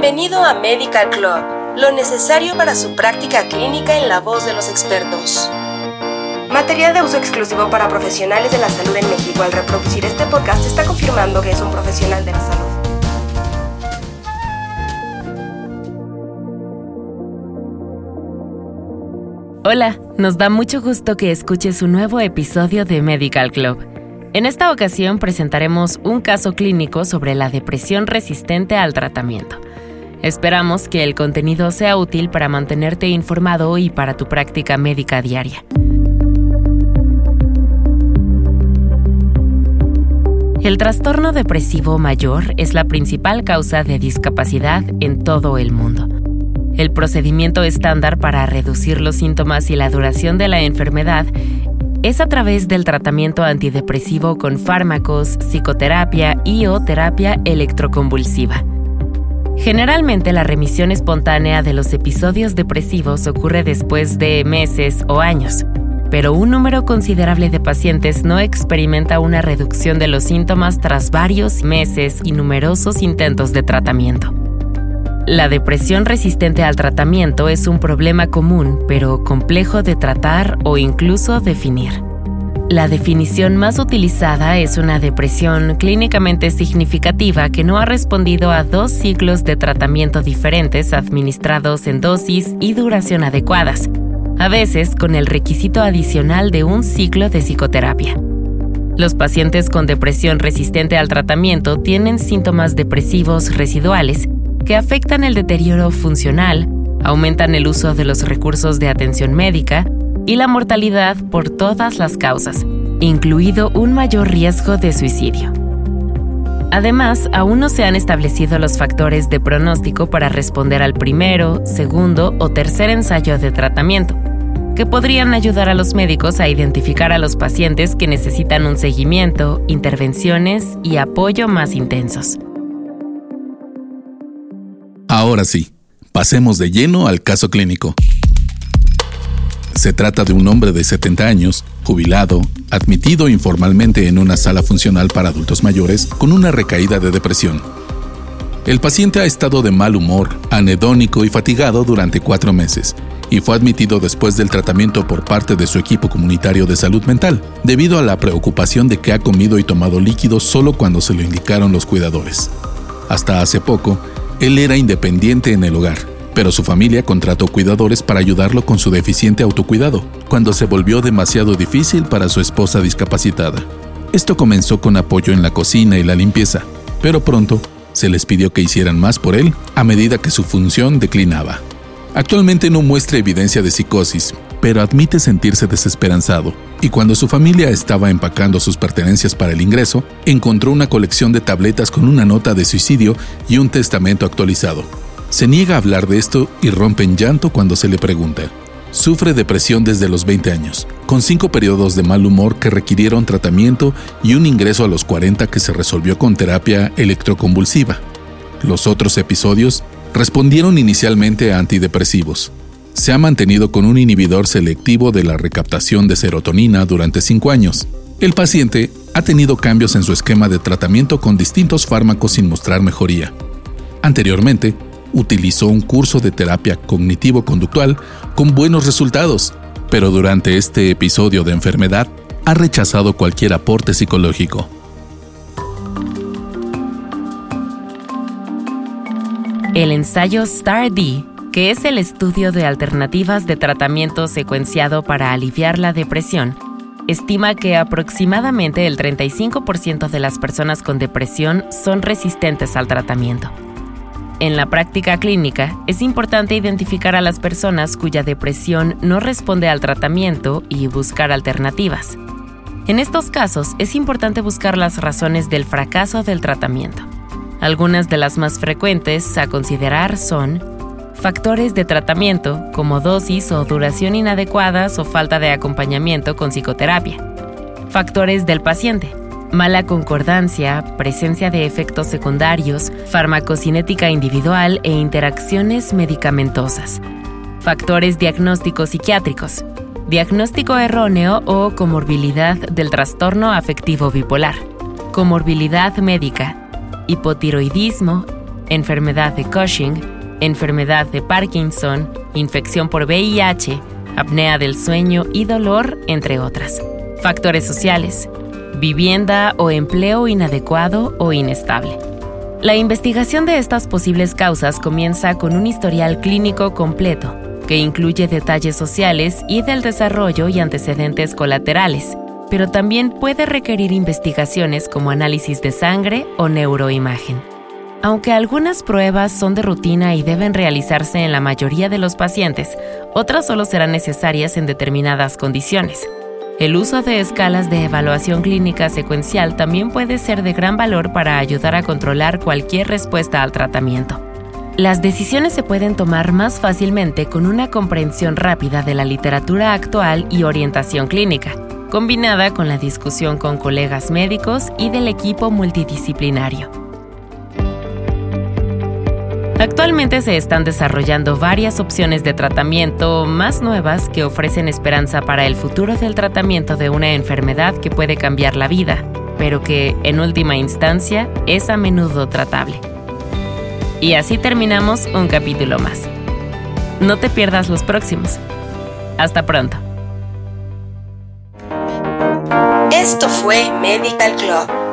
Bienvenido a Medical Club, lo necesario para su práctica clínica en la voz de los expertos. Material de uso exclusivo para profesionales de la salud en México. Al reproducir este podcast está confirmando que es un profesional de la salud. Hola, nos da mucho gusto que escuches un nuevo episodio de Medical Club. En esta ocasión presentaremos un caso clínico sobre la depresión resistente al tratamiento. Esperamos que el contenido sea útil para mantenerte informado y para tu práctica médica diaria. El trastorno depresivo mayor es la principal causa de discapacidad en todo el mundo. El procedimiento estándar para reducir los síntomas y la duración de la enfermedad es a través del tratamiento antidepresivo con fármacos, psicoterapia y o terapia electroconvulsiva. Generalmente la remisión espontánea de los episodios depresivos ocurre después de meses o años, pero un número considerable de pacientes no experimenta una reducción de los síntomas tras varios meses y numerosos intentos de tratamiento. La depresión resistente al tratamiento es un problema común, pero complejo de tratar o incluso definir. La definición más utilizada es una depresión clínicamente significativa que no ha respondido a dos ciclos de tratamiento diferentes administrados en dosis y duración adecuadas, a veces con el requisito adicional de un ciclo de psicoterapia. Los pacientes con depresión resistente al tratamiento tienen síntomas depresivos residuales que afectan el deterioro funcional, aumentan el uso de los recursos de atención médica, y la mortalidad por todas las causas, incluido un mayor riesgo de suicidio. Además, aún no se han establecido los factores de pronóstico para responder al primero, segundo o tercer ensayo de tratamiento, que podrían ayudar a los médicos a identificar a los pacientes que necesitan un seguimiento, intervenciones y apoyo más intensos. Ahora sí, pasemos de lleno al caso clínico. Se trata de un hombre de 70 años, jubilado, admitido informalmente en una sala funcional para adultos mayores con una recaída de depresión. El paciente ha estado de mal humor, anedónico y fatigado durante cuatro meses, y fue admitido después del tratamiento por parte de su equipo comunitario de salud mental, debido a la preocupación de que ha comido y tomado líquidos solo cuando se lo indicaron los cuidadores. Hasta hace poco, él era independiente en el hogar pero su familia contrató cuidadores para ayudarlo con su deficiente autocuidado, cuando se volvió demasiado difícil para su esposa discapacitada. Esto comenzó con apoyo en la cocina y la limpieza, pero pronto se les pidió que hicieran más por él a medida que su función declinaba. Actualmente no muestra evidencia de psicosis, pero admite sentirse desesperanzado, y cuando su familia estaba empacando sus pertenencias para el ingreso, encontró una colección de tabletas con una nota de suicidio y un testamento actualizado. Se niega a hablar de esto y rompe en llanto cuando se le pregunta. Sufre depresión desde los 20 años, con cinco periodos de mal humor que requirieron tratamiento y un ingreso a los 40 que se resolvió con terapia electroconvulsiva. Los otros episodios respondieron inicialmente a antidepresivos. Se ha mantenido con un inhibidor selectivo de la recaptación de serotonina durante cinco años. El paciente ha tenido cambios en su esquema de tratamiento con distintos fármacos sin mostrar mejoría. Anteriormente, utilizó un curso de terapia cognitivo-conductual con buenos resultados, pero durante este episodio de enfermedad ha rechazado cualquier aporte psicológico. El ensayo STAR-D, que es el estudio de alternativas de tratamiento secuenciado para aliviar la depresión, estima que aproximadamente el 35% de las personas con depresión son resistentes al tratamiento. En la práctica clínica, es importante identificar a las personas cuya depresión no responde al tratamiento y buscar alternativas. En estos casos, es importante buscar las razones del fracaso del tratamiento. Algunas de las más frecuentes a considerar son factores de tratamiento, como dosis o duración inadecuadas o falta de acompañamiento con psicoterapia. Factores del paciente, mala concordancia, presencia de efectos secundarios, farmacocinética individual e interacciones medicamentosas. Factores diagnósticos psiquiátricos. Diagnóstico erróneo o comorbilidad del trastorno afectivo bipolar. Comorbilidad médica. Hipotiroidismo, enfermedad de Cushing, enfermedad de Parkinson, infección por VIH, apnea del sueño y dolor, entre otras. Factores sociales, vivienda o empleo inadecuado o inestable. La investigación de estas posibles causas comienza con un historial clínico completo, que incluye detalles sociales y del desarrollo y antecedentes colaterales, pero también puede requerir investigaciones como análisis de sangre o neuroimagen. Aunque algunas pruebas son de rutina y deben realizarse en la mayoría de los pacientes, otras solo serán necesarias en determinadas condiciones. El uso de escalas de evaluación clínica secuencial también puede ser de gran valor para ayudar a controlar cualquier respuesta al tratamiento. Las decisiones se pueden tomar más fácilmente con una comprensión rápida de la literatura actual y orientación clínica, combinada con la discusión con colegas médicos y del equipo multidisciplinario. Actualmente se están desarrollando varias opciones de tratamiento más nuevas que ofrecen esperanza para el futuro del tratamiento de una enfermedad que puede cambiar la vida, pero que, en última instancia, es a menudo tratable. Y así terminamos un capítulo más. No te pierdas los próximos. Hasta pronto. Esto fue Medical Club